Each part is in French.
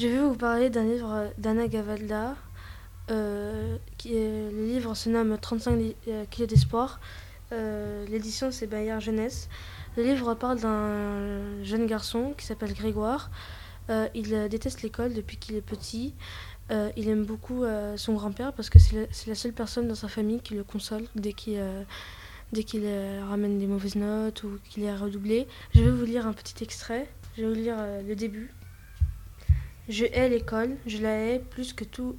Je vais vous parler d'un livre d'Anna Gavalda. Euh, qui le livre se nomme 35 kilos d'espoir. L'édition c'est Bayard Jeunesse. Le livre parle d'un jeune garçon qui s'appelle Grégoire. il déteste l'école depuis qu'il est petit. il aime beaucoup son grand-père parce que c'est la, seule personne dans sa famille qui le console dès qu'il euh, ramène des mauvaises notes ou qu'il est redoublé. Je vais vous lire un petit extrait. Je vais vous lire euh, le début. Je hais l'école, je la hais plus que tout,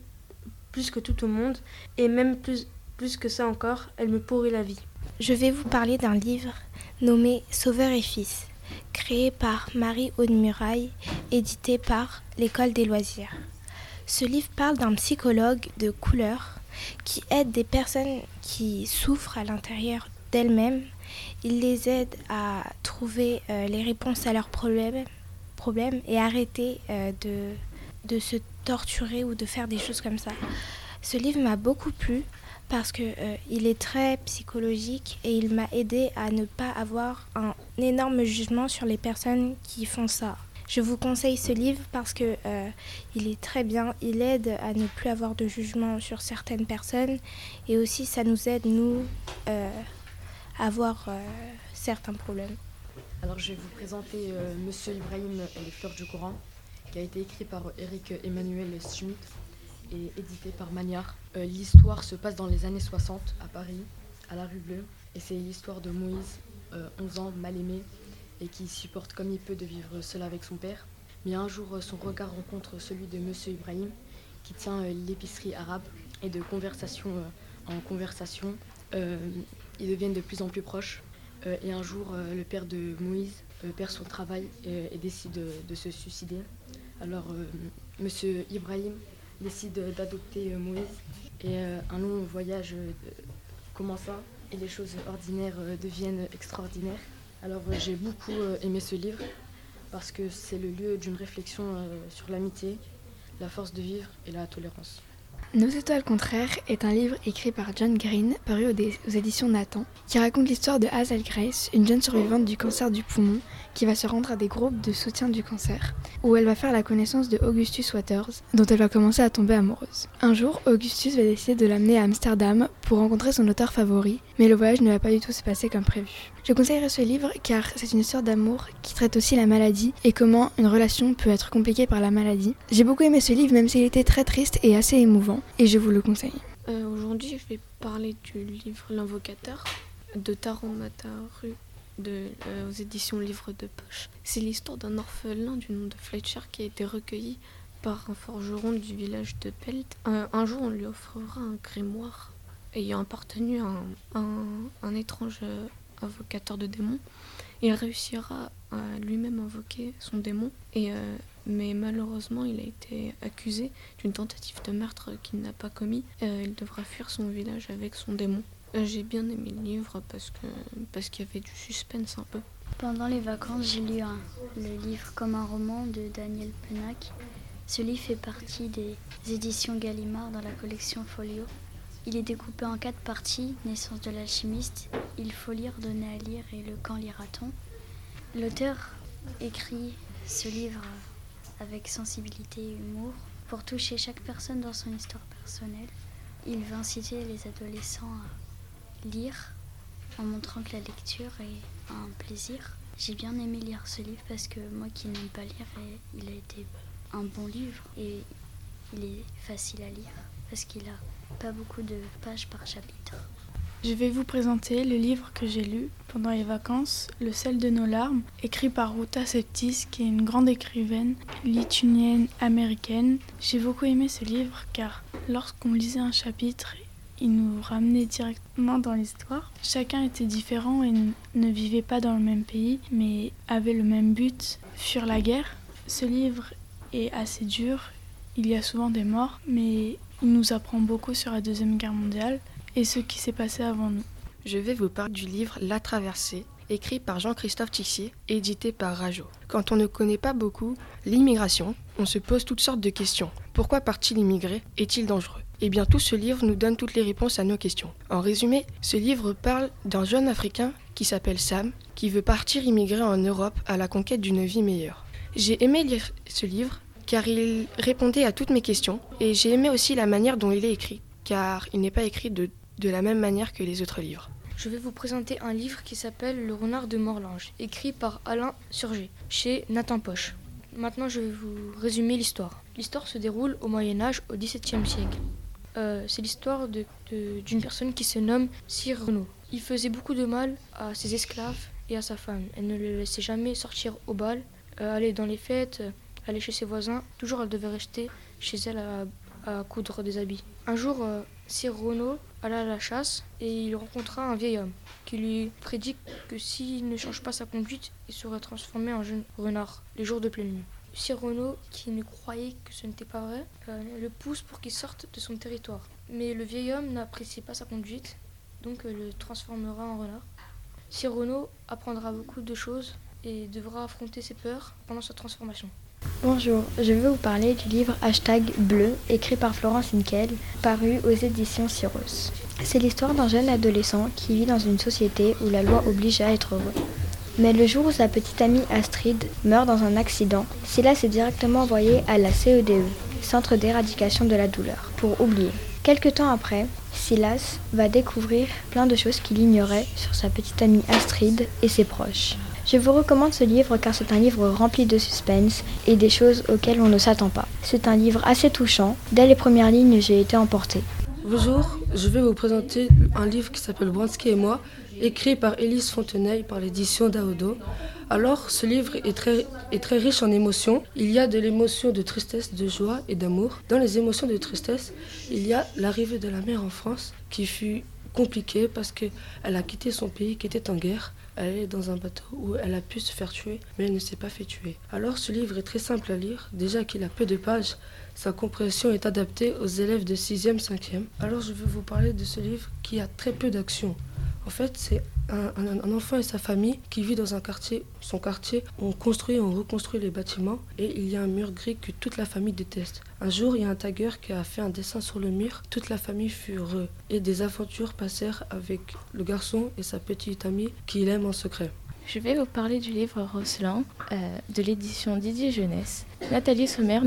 au monde, et même plus, plus que ça encore, elle me pourrit la vie. Je vais vous parler d'un livre nommé Sauveur et Fils, créé par Marie Aude-Muraille, édité par l'École des loisirs. Ce livre parle d'un psychologue de couleur qui aide des personnes qui souffrent à l'intérieur d'elles-mêmes. Il les aide à trouver euh, les réponses à leurs problèmes, et arrêter euh, de, de se torturer ou de faire des choses comme ça. Ce livre m'a beaucoup plu parce qu'il euh, il est très psychologique et il m'a aidé à ne pas avoir un énorme jugement sur les personnes qui font ça. Je vous conseille ce livre parce que il est très bien, il aide à ne plus avoir de jugement sur certaines personnes et aussi ça nous aide nous avoir euh, certains problèmes. Alors je vais vous présenter euh, Monsieur Ibrahim et les fleurs du Coran, qui a été écrit par Eric Emmanuel Schmitt et édité par Magnard. Euh, l'histoire se passe dans les années 60 à Paris, à la rue Bleue, et c'est l'histoire de Moïse, 11 ans, mal aimé, et qui supporte comme il peut de vivre seul avec son père. Mais un jour, son regard rencontre celui de Monsieur Ibrahim, qui tient l'épicerie arabe, et de conversation en conversation, ils deviennent de plus en plus proches. Euh, et un jour, euh, le père de Moïse euh, perd son travail et, décide de, se suicider. Alors, monsieur Ibrahim décide d'adopter Moïse et un long voyage commence et les choses ordinaires deviennent extraordinaires. Alors, j'ai beaucoup aimé ce livre parce que c'est le lieu d'une réflexion sur l'amitié, la force de vivre et la tolérance. Nos étoiles contraires est un livre écrit par John Green, paru aux, éditions Nathan, qui raconte l'histoire de Hazel Grace, une jeune survivante du cancer du poumon, qui va se rendre à des groupes de soutien du cancer, où elle va faire la connaissance de Augustus Waters, dont elle va commencer à tomber amoureuse. Un jour, Augustus va décider de l'amener à Amsterdam pour rencontrer son auteur favori, mais le voyage ne va pas du tout se passer comme prévu. Je conseillerais ce livre car c'est une histoire d'amour qui traite aussi la maladie et comment une relation peut être compliquée par la maladie. J'ai beaucoup aimé ce livre même s'il était très triste et assez émouvant et je vous le conseille. Euh, aujourd'hui je vais parler du livre L'invocateur de Taro Mataru de, euh, aux éditions Livre de Poche. C'est l'histoire d'un orphelin du nom de Fletcher qui a été recueilli par un forgeron du village de Pelt. un jour on lui offrira un grimoire ayant appartenu à un, un étrange invocateur de démons. Il réussira à lui-même invoquer son démon, et, euh, mais malheureusement il a été accusé d'une tentative de meurtre qu'il n'a pas commis. Euh, il devra fuir son village avec son démon. Euh, j'ai bien aimé le livre parce que parce qu'il y avait du suspense un peu. Pendant les vacances, j'ai lu le livre comme un roman de Daniel Penac. Ce livre fait partie des éditions Gallimard dans la collection Folio. Il est découpé en quatre parties Naissance de l'alchimiste, Il faut lire, donner à lire et Le quand lira-t-on. L'auteur écrit ce livre avec sensibilité et humour pour toucher chaque personne dans son histoire personnelle. Il veut inciter les adolescents à lire en montrant que la lecture est un plaisir. J'ai bien aimé lire ce livre parce que moi qui n'aime pas lire, il a été un bon livre et il est facile à lire parce qu'il a pas beaucoup de pages par chapitre. Je vais vous présenter le livre que j'ai lu pendant les vacances, Le sel de nos larmes, écrit par Ruta Septis, qui est une grande écrivaine lituanienne américaine. J'ai beaucoup aimé ce livre car lorsqu'on lisait un chapitre, il nous ramenait directement dans l'histoire. Chacun était différent et ne vivait pas dans le même pays, mais avait le même but, fuir la guerre. Ce livre est assez dur, il y a souvent des morts, mais il nous apprend beaucoup sur la Deuxième Guerre mondiale et ce qui s'est passé avant nous. Je vais vous parler du livre La Traversée, écrit par Jean-Christophe Tixier, édité par Rajo. Quand on ne connaît pas beaucoup l'immigration, on se pose toutes sortes de questions. Pourquoi part-il immigrer? Est-il dangereux? Eh bien, tout ce livre nous donne toutes les réponses à nos questions. En résumé, ce livre parle d'un jeune Africain qui s'appelle Sam, qui veut partir immigrer en Europe à la conquête d'une vie meilleure. J'ai aimé lire ce livre car il répondait à toutes mes questions et j'ai aimé aussi la manière dont il est écrit, car il n'est pas écrit de, de la même manière que les autres livres. Je vais vous présenter un livre qui s'appelle Le renard de Morlange, écrit par Alain Surgé, chez Nathan Poche. Maintenant, je vais vous résumer l'histoire. L'histoire se déroule au Moyen Âge, au XVIIe siècle. Euh, c'est l'histoire d'une de, personne qui se nomme Sir Renaud. Il faisait beaucoup de mal à ses esclaves et à sa femme. Elle ne le laissait jamais sortir au bal, euh, aller dans les fêtes, euh, aller chez ses voisins. Toujours, elle devait rester chez elle à, à coudre des habits. Un jour, Sir Renaud alla à la chasse et il rencontra un vieil homme qui lui prédit que s'il ne change pas sa conduite, il serait transformé en jeune renard les jours de pleine. Sir Renaud, qui ne croyait que ce n'était pas vrai, euh, le pousse pour qu'il sorte de son territoire. Mais le vieil homme n'apprécie pas sa conduite, donc euh, le transformera en renard. Renaud apprendra beaucoup de choses et devra affronter ses peurs pendant sa transformation. Bonjour, je vais vous parler du livre Hashtag Bleu, écrit par Florence Inkel, paru aux éditions Cyrus. C'est l'histoire d'un jeune adolescent qui vit dans une société où la loi oblige à être heureux. Mais le jour où sa petite amie Astrid meurt dans un accident, Silas est directement envoyé à la CEDE, Centre d'éradication de la douleur, pour oublier. Quelque temps après, Silas va découvrir plein de choses qu'il ignorait sur sa petite amie Astrid et ses proches. Je vous recommande ce livre car c'est un livre rempli de suspense et des choses auxquelles on ne s'attend pas. C'est un livre assez touchant. Dès les premières lignes, j'ai été emportée. Bonjour, je vais vous présenter un livre qui s'appelle Bransky et moi, écrit par Élise Fontenay par l'édition d'Aodo. Alors, ce livre est très, est très riche en émotions. Il y a de l'émotion de tristesse, de joie et d'amour. Dans les émotions de tristesse, il y a l'arrivée de la mère en France qui fut compliquée parce qu'elle a quitté son pays qui était en guerre. Elle est dans un bateau où elle a pu se faire tuer, mais elle ne s'est pas fait tuer. Alors ce livre est très simple à lire, déjà qu'il a peu de pages. Sa compréhension est adaptée aux élèves de 6e, 5e. Alors je vais vous parler de ce livre qui a très peu d'action. En fait, c'est un, enfant et sa famille qui vit dans un quartier. Son quartier, on construit, on reconstruit les bâtiments et il y a un mur gris que toute la famille déteste. Un jour, il y a un tagger qui a fait un dessin sur le mur. Toute la famille fut heureux et des aventures passèrent avec le garçon et sa petite amie qu'il aime en secret. Je vais vous parler du livre Rosselin euh, de l'édition Didier Jeunesse. Nathalie Sommer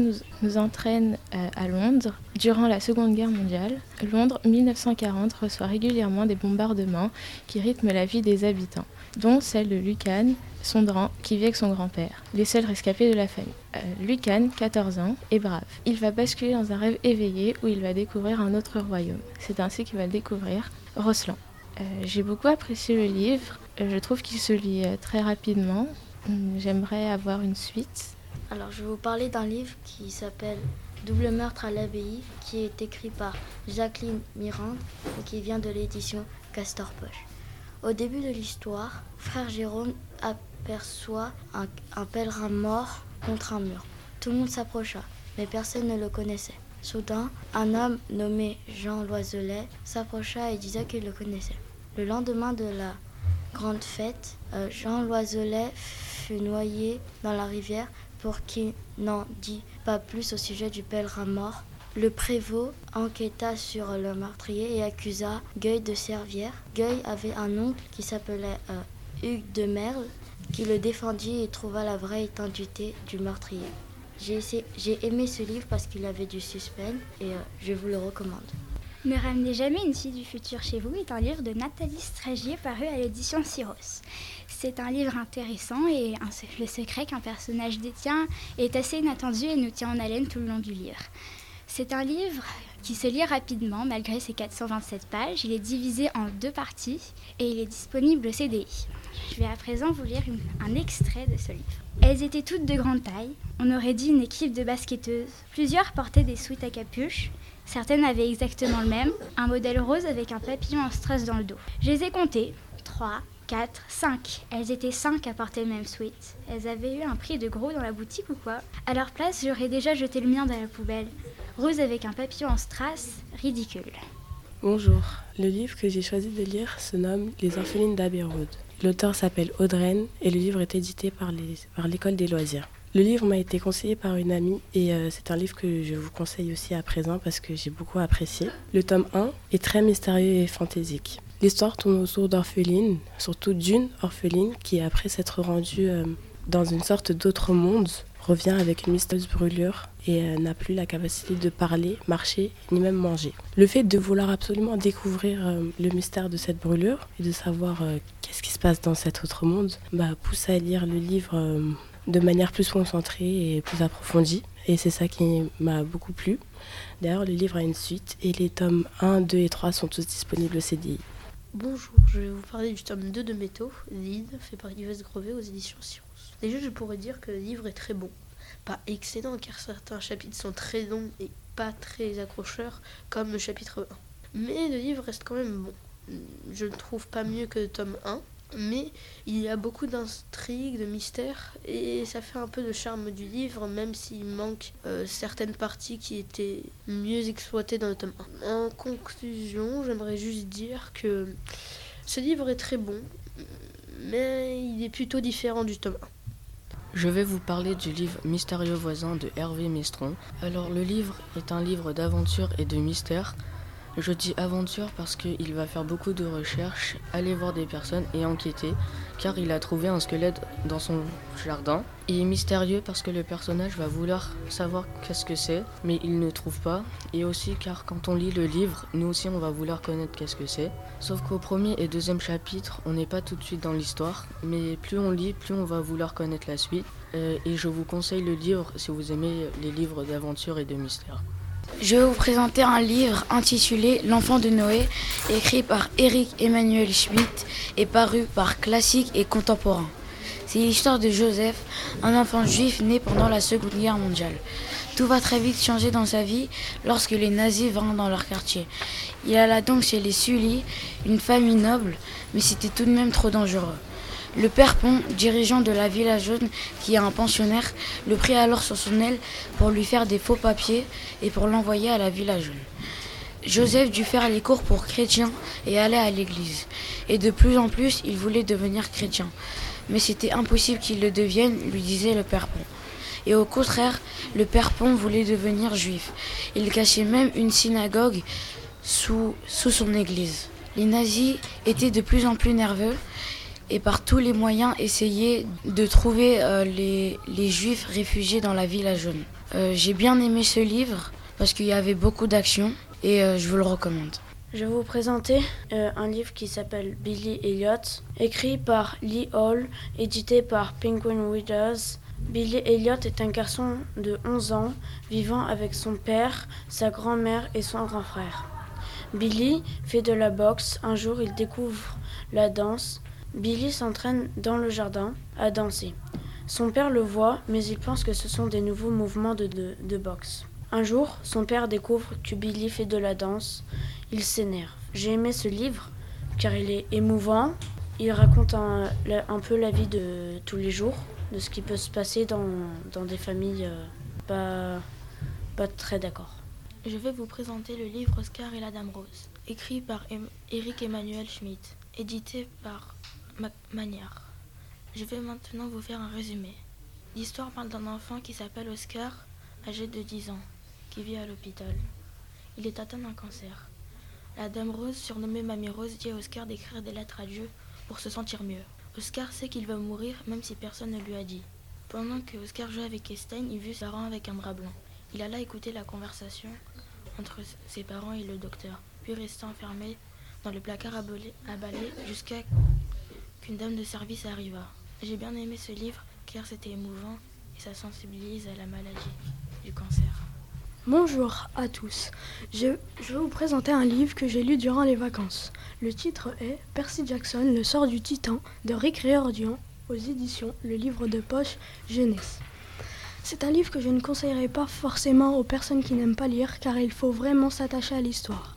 nous, entraîne euh, à Londres durant la Seconde Guerre mondiale. Londres 1940 reçoit régulièrement des bombardements qui rythment la vie des habitants, dont celle de Lucan, Sondran, qui vit avec son grand-père, les seuls rescapés de la famille. Euh, Lucan, 14 ans, est brave. Il va basculer dans un rêve éveillé où il va découvrir un autre royaume. C'est ainsi qu'il va découvrir Roslan. Euh, J'ai beaucoup apprécié le livre. Euh, je trouve qu'il se lit euh, très rapidement. Hum, J'aimerais avoir une suite. Alors, je vais vous parler d'un livre qui s'appelle Double meurtre à l'abbaye, qui est écrit par Jacqueline Mirande et qui vient de l'édition Castor Poche. Au début de l'histoire, frère Jérôme aperçoit un, un pèlerin mort contre un mur. Tout le monde s'approcha, mais personne ne le connaissait. Soudain, un homme nommé Jean Loiselet s'approcha et disait qu'il le connaissait. Le lendemain de la grande fête, euh, Jean Loiselet fut noyé dans la rivière pour qu'il n'en dit pas plus au sujet du pèlerin mort. Le prévôt enquêta sur le meurtrier et accusa Gueule de Servière. Gueule avait un oncle qui s'appelait euh, Hugues de Merle, qui le défendit et trouva la vraie identité du meurtrier. J'ai aimé ce livre parce qu'il avait du suspense et euh, je vous le recommande. Ne ramenez jamais une fille du futur chez vous est un livre de Nathalie Stragier paru à l'édition Syros. C'est un livre intéressant et le secret qu'un personnage détient est assez inattendu et nous tient en haleine tout le long du livre. C'est un livre qui se lit rapidement malgré ses 427 pages. Il est divisé en deux parties et il est disponible au CDI. Je vais à présent vous lire un extrait de ce livre. Elles étaient toutes de grande taille. On aurait dit une équipe de basketteuses. Plusieurs portaient des sweats à capuche. Certaines avaient exactement le même, un modèle rose avec un papillon en strass dans le dos. Je les ai comptées. 3, 4, 5. Elles étaient 5 à porter le même sweat. Elles avaient eu un prix de gros dans la boutique ou quoi? À leur place, j'aurais déjà jeté le mien dans la poubelle. Rose avec un papillon en strass, ridicule. Bonjour, le livre que j'ai choisi de lire se nomme Les orphelines d'Abbey Road. L'auteur s'appelle Audreyne et le livre est édité par l'école des loisirs. Le livre m'a été conseillé par une amie et euh, c'est un livre que je vous conseille aussi à présent parce que j'ai beaucoup apprécié. Le tome 1 est très mystérieux et fantaisique. L'histoire tourne autour d'orphelines, surtout d'une orpheline qui après s'être rendue euh, dans une sorte d'autre monde revient avec une mystérieuse brûlure et n'a plus la capacité de parler, marcher, ni même manger. Le fait de vouloir absolument découvrir le mystère de cette brûlure et de savoir qu'est-ce qui se passe dans cet autre monde, bah, pousse à lire le livre de manière plus concentrée et plus approfondie. Et c'est ça qui m'a beaucoup plu. D'ailleurs, le livre a une suite et les tomes 1, 2 et 3 sont tous disponibles au CDI. Bonjour, je vais vous parler du tome 2 de Métaux, Lead, fait par Yves Grovet aux éditions Cyrus. Déjà, je pourrais dire que le livre est très bon. Pas excellent, car certains chapitres sont très longs et pas très accrocheurs, comme le chapitre 1. Mais le livre reste quand même bon. Je ne trouve pas mieux que le tome 1, mais il y a beaucoup d'intrigues, de mystères, et ça fait un peu le charme du livre, même s'il manque euh, certaines parties qui étaient mieux exploitées dans le tome 1. En conclusion, j'aimerais juste dire que ce livre est très bon, mais il est plutôt différent du tome 1. Je vais vous parler du livre Mystérieux voisin de Hervé Mestron. Alors le livre est un livre d'aventure et de mystère je dis aventure parce qu'il va faire beaucoup de recherches, aller voir des personnes et enquêter, car il a trouvé un squelette dans son jardin. Il est mystérieux parce que le personnage va vouloir savoir qu'est-ce que c'est, mais il ne trouve pas. Et aussi car quand on lit le livre, nous aussi on va vouloir connaître qu'est-ce que c'est. Sauf qu'au premier et deuxième chapitre, on n'est pas tout de suite dans l'histoire, mais plus on lit, plus on va vouloir connaître la suite. Euh, et je vous conseille le livre si vous aimez les livres d'aventure et de mystère. Je vais vous présenter un livre intitulé L'enfant de Noé, écrit par Eric Emmanuel Schmitt et paru par Classique et Contemporain. C'est l'histoire de Joseph, un enfant juif né pendant la Seconde Guerre mondiale. Tout va très vite changer dans sa vie lorsque les nazis vinrent dans leur quartier. Il alla donc chez les Sully, une famille noble, mais c'était tout de même trop dangereux. Le père Pont, dirigeant de la Villa Jaune, qui est un pensionnaire, le prit alors sur son aile pour lui faire des faux papiers et pour l'envoyer à la Villa Jaune. Joseph dut faire les cours pour chrétien et aller à l'église. Et de plus en plus, il voulait devenir chrétien. Mais c'était impossible qu'il le devienne, lui disait le père Pont. Et au contraire, le père Pont voulait devenir juif. Il cachait même une synagogue sous, sous son église. Les nazis étaient de plus en plus nerveux et par tous les moyens essayer de trouver euh, les, juifs réfugiés dans la ville jaune. Euh, j'ai bien aimé ce livre parce qu'il y avait beaucoup d'action et euh, je vous le recommande. Je vais vous présenter un livre qui s'appelle Billy Elliot, écrit par Lee Hall, édité par Penguin Readers. Billy Elliot est un garçon de 11 ans vivant avec son père, sa grand-mère et son grand frère. Billy fait de la boxe. Un jour, il découvre la danse Billy s'entraîne dans le jardin à danser. Son père le voit, mais il pense que ce sont des nouveaux mouvements de, de, boxe. Un jour, son père découvre que Billy fait de la danse. Il s'énerve. J'ai aimé ce livre car il est émouvant. Il raconte un, peu la vie de tous les jours, de ce qui peut se passer dans, dans des familles euh, pas, pas très d'accord. Je vais vous présenter le livre Oscar et la Dame Rose, écrit par Eric Emmanuel Schmitt, édité par manière. Je vais maintenant vous faire un résumé. L'histoire parle d'un enfant qui s'appelle Oscar, âgé de 10 ans, qui vit à l'hôpital. Il est atteint d'un cancer. La dame Rose, surnommée Mamie Rose, dit à Oscar d'écrire des lettres à Dieu pour se sentir mieux. Oscar sait qu'il va mourir même si personne ne lui a dit. Pendant que Oscar jouait avec Estelle, il vit sa parents avec un bras blanc. Il alla écouter la conversation entre ses parents et le docteur, puis resta enfermé dans le placard à balai jusqu'à qu'une dame de service arriva. J'ai bien aimé ce livre car c'était émouvant et ça sensibilise à la maladie du cancer. Bonjour à tous. Je, vais vous présenter un livre que j'ai lu durant les vacances. Le titre est Percy Jackson, le sort du titan de Rick Riordan aux éditions Le livre de poche jeunesse. C'est un livre que je ne conseillerais pas forcément aux personnes qui n'aiment pas lire car il faut vraiment s'attacher à l'histoire.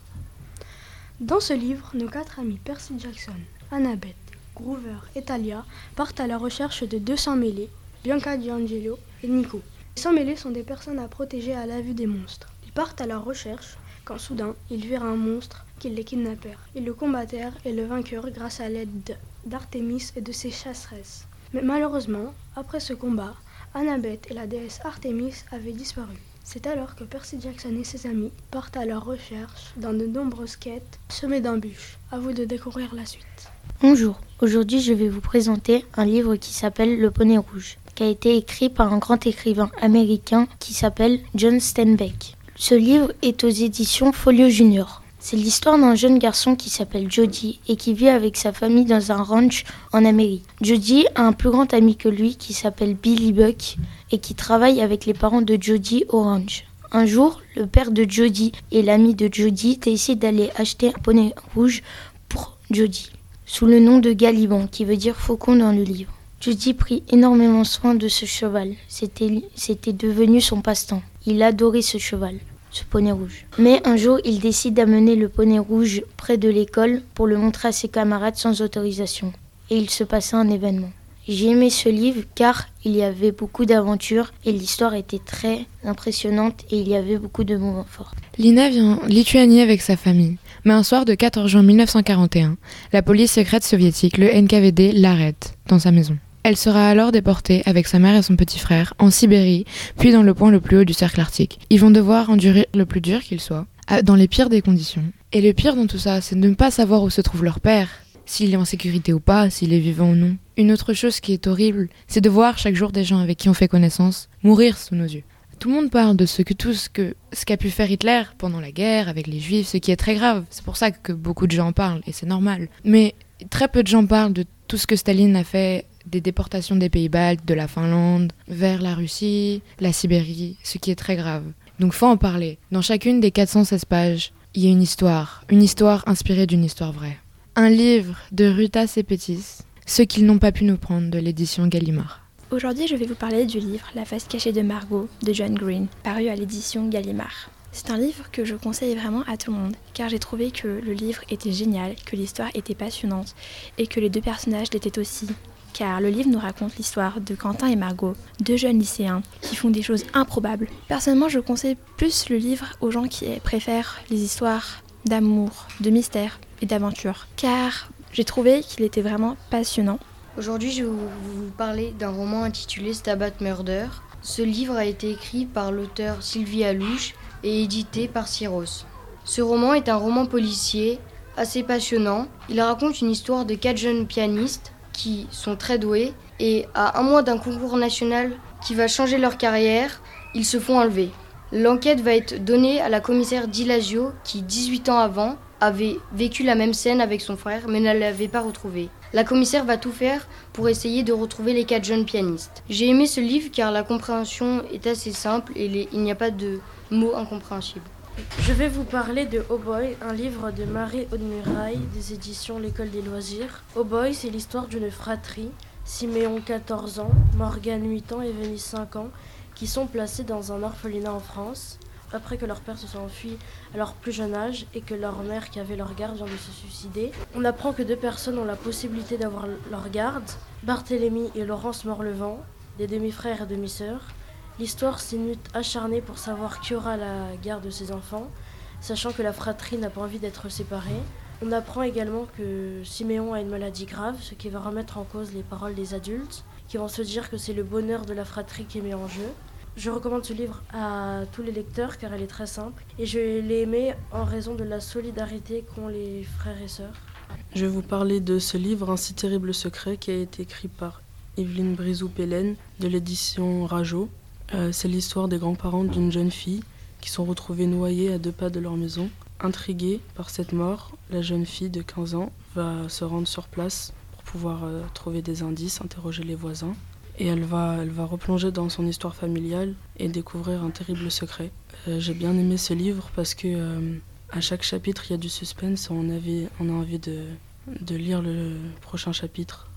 Dans ce livre, nos quatre amis Percy Jackson, Annabeth, Groover et Talia partent à la recherche de 200 mêlés, Bianca D'Angelo et Nico. Les 100 mêlés sont des personnes à protéger à la vue des monstres. Ils partent à leur recherche quand soudain ils virent un monstre qui les kidnappèrent. Ils le combattèrent et le vainqueur grâce à l'aide d'Artémis et de ses chasseresses. Mais malheureusement, après ce combat, Annabeth et la déesse Artémis avaient disparu. C'est alors que Percy Jackson et ses amis partent à leur recherche dans de nombreuses quêtes semées d'embûches. À vous de découvrir la suite. Bonjour, aujourd'hui je vais vous présenter un livre qui s'appelle Le Poney Rouge, qui a été écrit par un grand écrivain américain qui s'appelle John Steinbeck. Ce livre est aux éditions Folio Junior. C'est l'histoire d'un jeune garçon qui s'appelle Jody et qui vit avec sa famille dans un ranch en Amérique. Jody a un plus grand ami que lui qui s'appelle Billy Buck et qui travaille avec les parents de Jody ranch. Un jour, le père de Jody et l'ami de Jody décident d'aller acheter un poney rouge pour Jody, sous le nom de Galiban, qui veut dire faucon dans le livre. Jody prit énormément soin de ce cheval. C'était devenu son passe-temps. Il adorait ce cheval, ce poney rouge. Mais un jour, il décide d'amener le poney rouge près de l'école pour le montrer à ses camarades sans autorisation. Et il se passait un événement. J'ai aimé ce livre car il y avait beaucoup d'aventures et l'histoire était très impressionnante et il y avait beaucoup de moments forts. Lina vient en Lituanie avec sa famille. Mais un soir de 14 juin 1941, la police secrète soviétique, le NKVD, l'arrête dans sa maison. Elle sera alors déportée avec sa mère et son petit frère en Sibérie, puis dans le point le plus haut du cercle arctique. Ils vont devoir endurer le plus dur qu'il soit, dans les pires des conditions. Et le pire dans tout ça, c'est de ne pas savoir où se trouve leur père, s'il est en sécurité ou pas, s'il est vivant ou non. Une autre chose qui est horrible, c'est de voir chaque jour des gens avec qui on fait connaissance mourir sous nos yeux. Tout le monde parle de ce que tout ce que ce qu'a pu faire Hitler pendant la guerre avec les juifs, ce qui est très grave. C'est pour ça que beaucoup de gens parlent et c'est normal. Mais très peu de gens parlent de tout ce que Staline a fait des déportations des pays baltes, de la Finlande, vers la Russie, la Sibérie, ce qui est très grave. Donc faut en parler. Dans chacune des 416 pages, il y a une histoire, une histoire inspirée d'une histoire vraie un livre de Ruta Sepétis, Ce qu'ils n'ont pas pu nous prendre de l'édition Gallimard. Aujourd'hui, je vais vous parler du livre La face cachée de Margot de John Green, paru à l'édition Gallimard. C'est un livre que je conseille vraiment à tout le monde, car j'ai trouvé que le livre était génial, que l'histoire était passionnante et que les deux personnages l'étaient aussi. Car le livre nous raconte l'histoire de Quentin et Margot, deux jeunes lycéens qui font des choses improbables. Personnellement, je conseille plus le livre aux gens qui préfèrent les histoires d'amour, de mystère et d'aventure, car j'ai trouvé qu'il était vraiment passionnant. Aujourd'hui, je vais vous parler d'un roman intitulé Stabat Murder. Ce livre a été écrit par l'auteur Sylvie Alouche et édité par Cyros. Ce roman est un roman policier assez passionnant. Il raconte une histoire de quatre jeunes pianistes qui sont très doués et à un mois d'un concours national qui va changer leur carrière, ils se font enlever. L'enquête va être donnée à la commissaire Dilasio qui, 18 ans avant, avait vécu la même scène avec son frère mais ne l'avait pas retrouvé. La commissaire va tout faire pour essayer de retrouver les quatre jeunes pianistes. J'ai aimé ce livre car la compréhension est assez simple et il n'y a pas de mots incompréhensibles. Je vais vous parler de Oh un livre de Marie Audemuraille des éditions L'École des loisirs. Oh c'est l'histoire d'une fratrie. Siméon 14 ans, Morgane 8 ans et Venise 5 ans qui sont placés dans un orphelinat en France après que leur père se soit enfui à leur plus jeune âge et que leur mère qui avait leur garde vient de se suicider. On apprend que deux personnes ont la possibilité d'avoir leur garde, Barthélemy et Laurence Morlevent, des demi-frères et demi-sœurs. L'histoire s'émute acharnée pour savoir qui aura la garde de ses enfants, sachant que la fratrie n'a pas envie d'être séparée. On apprend également que Siméon a une maladie grave, ce qui va remettre en cause les paroles des adultes, qui vont se dire que c'est le bonheur de la fratrie qui est mis en jeu. Je recommande ce livre à tous les lecteurs car elle est très simple et je l'ai aimé en raison de la solidarité qu'ont les frères et sœurs. Je vais vous parler de ce livre, Un si terrible secret, qui a été écrit par Evelyne Brizou-Pélène de l'édition Rajo. Euh, c'est l'histoire des grands-parents d'une jeune fille qui sont retrouvés noyés à deux pas de leur maison. Intriguée par cette mort, la jeune fille de 15 ans va se rendre sur place pour pouvoir euh, trouver des indices, interroger les voisins et elle va, elle va replonger dans son histoire familiale et découvrir un terrible secret. Euh, j'ai bien aimé ce livre parce que euh, à chaque chapitre il y a du suspense, on, avait, on a envie de, de lire le prochain chapitre.